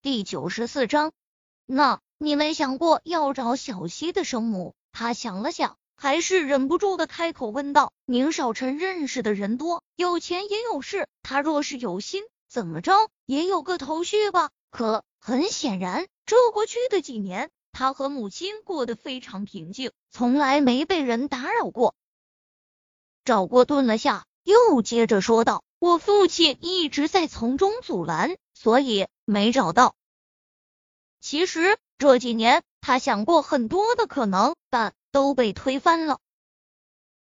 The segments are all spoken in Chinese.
第九十四章，那你没想过要找小溪的生母？他想了想，还是忍不住的开口问道：“宁少臣认识的人多，有钱也有势，他若是有心，怎么着也有个头绪吧？可很显然，这过去的几年，他和母亲过得非常平静，从来没被人打扰过。”赵国顿了下，又接着说道：“我父亲一直在从中阻拦，所以。”没找到。其实这几年他想过很多的可能，但都被推翻了。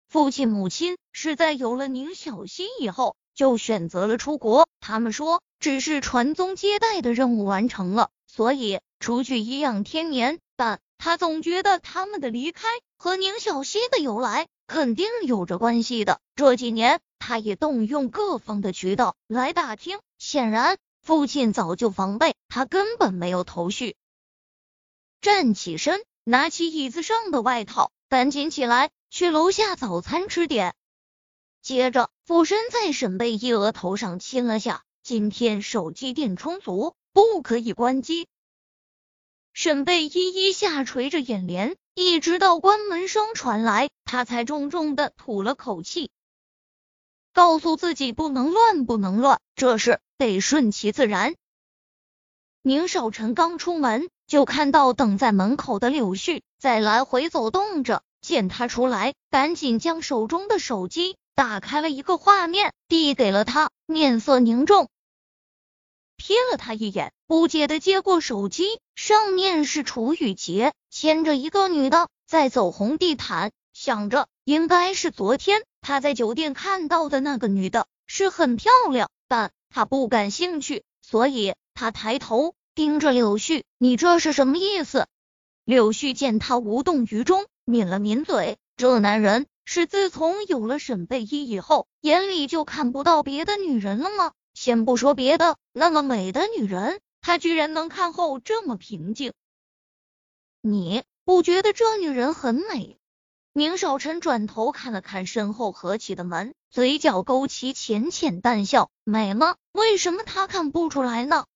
父亲母亲是在有了宁小溪以后就选择了出国。他们说，只是传宗接代的任务完成了，所以出去颐养天年。但他总觉得他们的离开和宁小溪的由来肯定有着关系的。这几年，他也动用各方的渠道来打听，显然。父亲早就防备，他根本没有头绪。站起身，拿起椅子上的外套，赶紧起来去楼下早餐吃点。接着俯身在沈贝依额头上亲了下。今天手机电充足，不可以关机。沈贝依依下垂着眼帘，一直到关门声传来，他才重重的吐了口气，告诉自己不能乱，不能乱，这事。得顺其自然。宁少臣刚出门，就看到等在门口的柳絮在来回走动着。见他出来，赶紧将手中的手机打开了一个画面，递给了他，面色凝重，瞥了他一眼，不解的接过手机，上面是楚雨洁牵着一个女的在走红地毯，想着应该是昨天他在酒店看到的那个女的，是很漂亮，但。他不感兴趣，所以他抬头盯着柳絮。你这是什么意思？柳絮见他无动于衷，抿了抿嘴。这男人是自从有了沈贝依以后，眼里就看不到别的女人了吗？先不说别的，那么美的女人，他居然能看后这么平静。你不觉得这女人很美？宁少臣转头看了看身后合起的门，嘴角勾起浅浅淡笑。美吗？为什么他看不出来呢？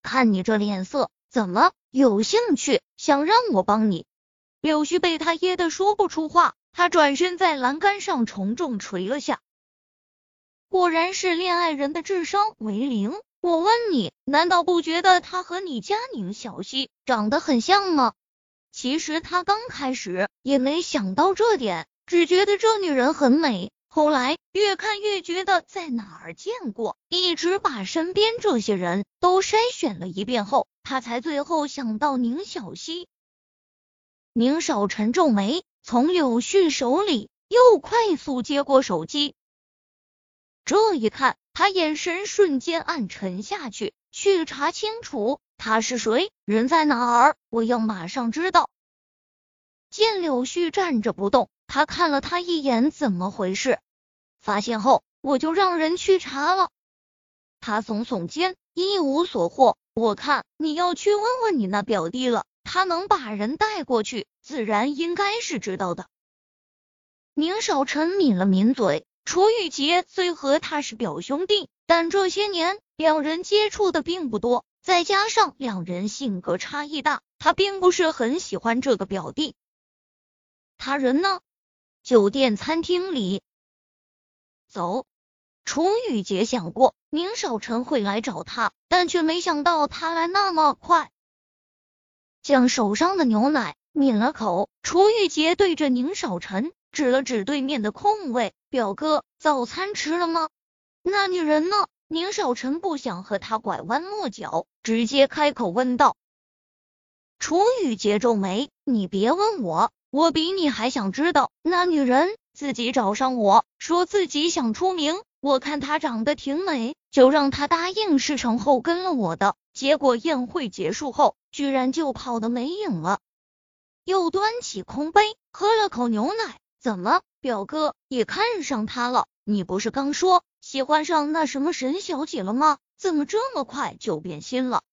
看你这脸色，怎么有兴趣？想让我帮你？柳絮被他噎得说不出话，他转身在栏杆上重重捶了下。果然是恋爱人的智商为零。我问你，难道不觉得他和你家宁小溪长得很像吗？其实他刚开始也没想到这点，只觉得这女人很美。后来越看越觉得在哪儿见过，一直把身边这些人都筛选了一遍后，他才最后想到宁小溪。宁少臣皱眉，从柳絮手里又快速接过手机，这一看，他眼神瞬间暗沉下去，去查清楚。他是谁？人在哪儿？我要马上知道。见柳絮站着不动，他看了他一眼，怎么回事？发现后，我就让人去查了。他耸耸肩，一无所获。我看你要去问问你那表弟了，他能把人带过去，自然应该是知道的。宁少臣抿了抿嘴，楚雨洁虽和他是表兄弟，但这些年两人接触的并不多。再加上两人性格差异大，他并不是很喜欢这个表弟。他人呢？酒店餐厅里。走。楚雨洁想过宁少臣会来找他，但却没想到他来那么快。将手上的牛奶抿了口，楚雨洁对着宁少臣指了指对面的空位：“表哥，早餐吃了吗？那女人呢？”宁少臣不想和他拐弯抹角，直接开口问道。楚雨洁皱眉：“你别问我，我比你还想知道。那女人自己找上我说自己想出名，我看她长得挺美，就让她答应事成后跟了我的。结果宴会结束后，居然就跑得没影了。”又端起空杯喝了口牛奶。怎么，表哥也看上她了？你不是刚说？喜欢上那什么沈小姐了吗？怎么这么快就变心了？